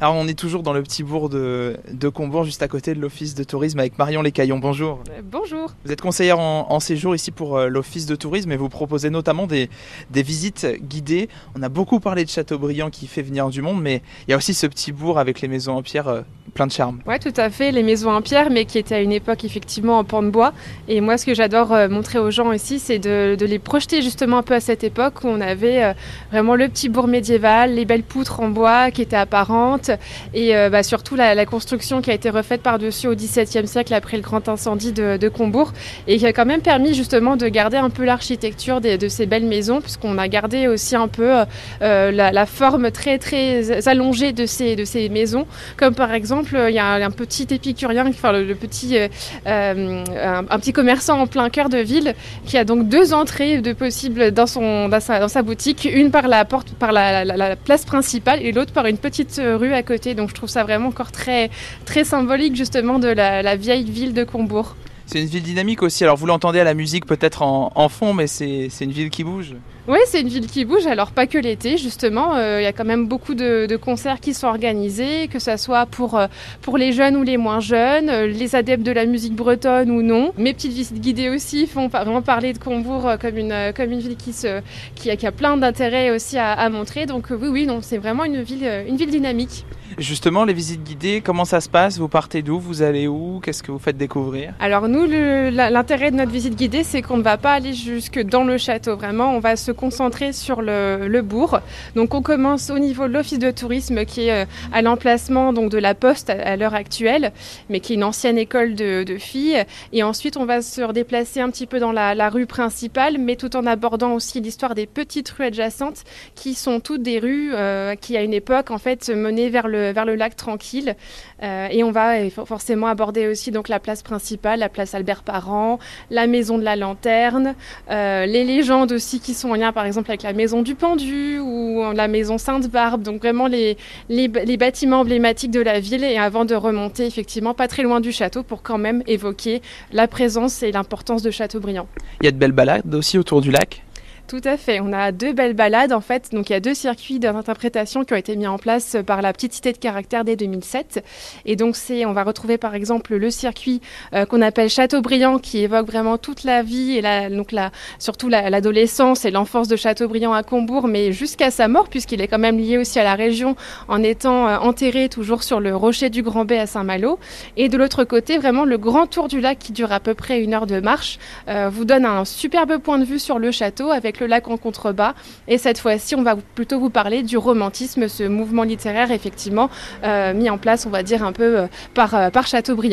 Alors on est toujours dans le petit bourg de, de Combourg, juste à côté de l'office de tourisme avec Marion Lécaillon. Bonjour. Euh, bonjour. Vous êtes conseillère en, séjour ici pour euh, l'office de tourisme et vous proposez notamment des, des, visites guidées. On a beaucoup parlé de Châteaubriand qui fait venir du monde, mais il y a aussi ce petit bourg avec les maisons en pierre euh, plein de charme. Oui, tout à fait, les maisons en pierre, mais qui étaient à une époque effectivement en pan de bois. Et moi, ce que j'adore montrer aux gens ici, c'est de, de, les projeter justement un peu à cette époque où on avait vraiment le petit bourg médiéval, les belles poutres en bois qui étaient apparentes et bah, surtout la, construction qui a été refaite par-dessus au XVIIe siècle après le grand incendie de, Combourg et qui a quand même permis justement de garder un peu l'architecture de ces belles maisons puisqu'on a gardé aussi un peu euh, la, forme très très allongée de ces, de ces maisons comme par exemple il y a un, petit épicurien, enfin le, petit, euh, euh, un, petit commerçant en plein cœur de ville qui a donc deux entrées de possibles dans, dans, sa, boutique, une par la porte, par la place principale et l'autre par une petite rue à côté. Donc je trouve ça vraiment encore très, très symbolique justement de la, vieille ville de Combourg. C'est une ville dynamique aussi. Alors vous l'entendez à la musique peut-être en, fond, mais c'est une ville qui bouge. Oui, c'est une ville qui bouge. Alors pas que l'été, justement. Euh, il y a quand même beaucoup de, concerts qui sont organisés, que ce soit pour, euh, pour les jeunes ou les moins jeunes, euh, les adeptes de la musique bretonne ou non. Mes petites visites guidées aussi font vraiment parler de Combourg comme une, comme une ville qui, se, qui, a, qui a plein d'intérêts aussi à, montrer. Donc oui, oui, c'est vraiment une ville, une ville dynamique. Justement, les visites guidées, comment ça se passe? Vous partez d'où? Vous allez où? Qu'est-ce que vous faites découvrir? Alors nous, l'intérêt de notre visite guidée, c'est qu'on ne va pas aller jusque dans le château. Vraiment, on va se concentrer sur le, bourg. Donc on commence au niveau de l'office de tourisme qui est euh, à l'emplacement de la Poste à, l'heure actuelle, mais qui est une ancienne école de, filles. Et ensuite, on va se redéplacer un petit peu dans la, rue principale, mais tout en abordant aussi l'histoire des petites rues adjacentes, qui sont toutes des rues euh, qui à une époque en fait menaient vers le vers le lac tranquille. Euh, et on va forcément aborder aussi donc la place principale, la place Albert Parent, la maison de la lanterne, euh, les légendes aussi qui sont en lien par exemple avec la maison du pendu ou la maison Sainte-Barbe. Donc vraiment les, les, bâtiments emblématiques de la ville et avant de remonter effectivement pas très loin du château pour quand même évoquer la présence et l'importance de Châteaubriand. Il y a de belles balades aussi autour du lac? Tout à fait. On a deux belles balades en fait. Donc il y a deux circuits d'interprétation qui ont été mis en place par la petite cité de caractère dès 2007. Et donc c'est, on va retrouver par exemple le circuit euh, qu'on appelle Châteaubriand qui évoque vraiment toute la vie et la, donc la, surtout l'adolescence et l'enfance de Châteaubriand à Combourg, mais jusqu'à sa mort puisqu'il est quand même lié aussi à la région en étant euh, enterré toujours sur le rocher du Grand B à Saint-Malo. Et de l'autre côté, vraiment le grand tour du lac qui dure à peu près une heure de marche euh, vous donne un superbe point de vue sur le château avec le lac en contrebas. Et cette fois-ci, on va plutôt vous parler du romantisme, ce mouvement littéraire effectivement euh, mis en place, on va dire, un peu euh, euh, par Chateaubriand.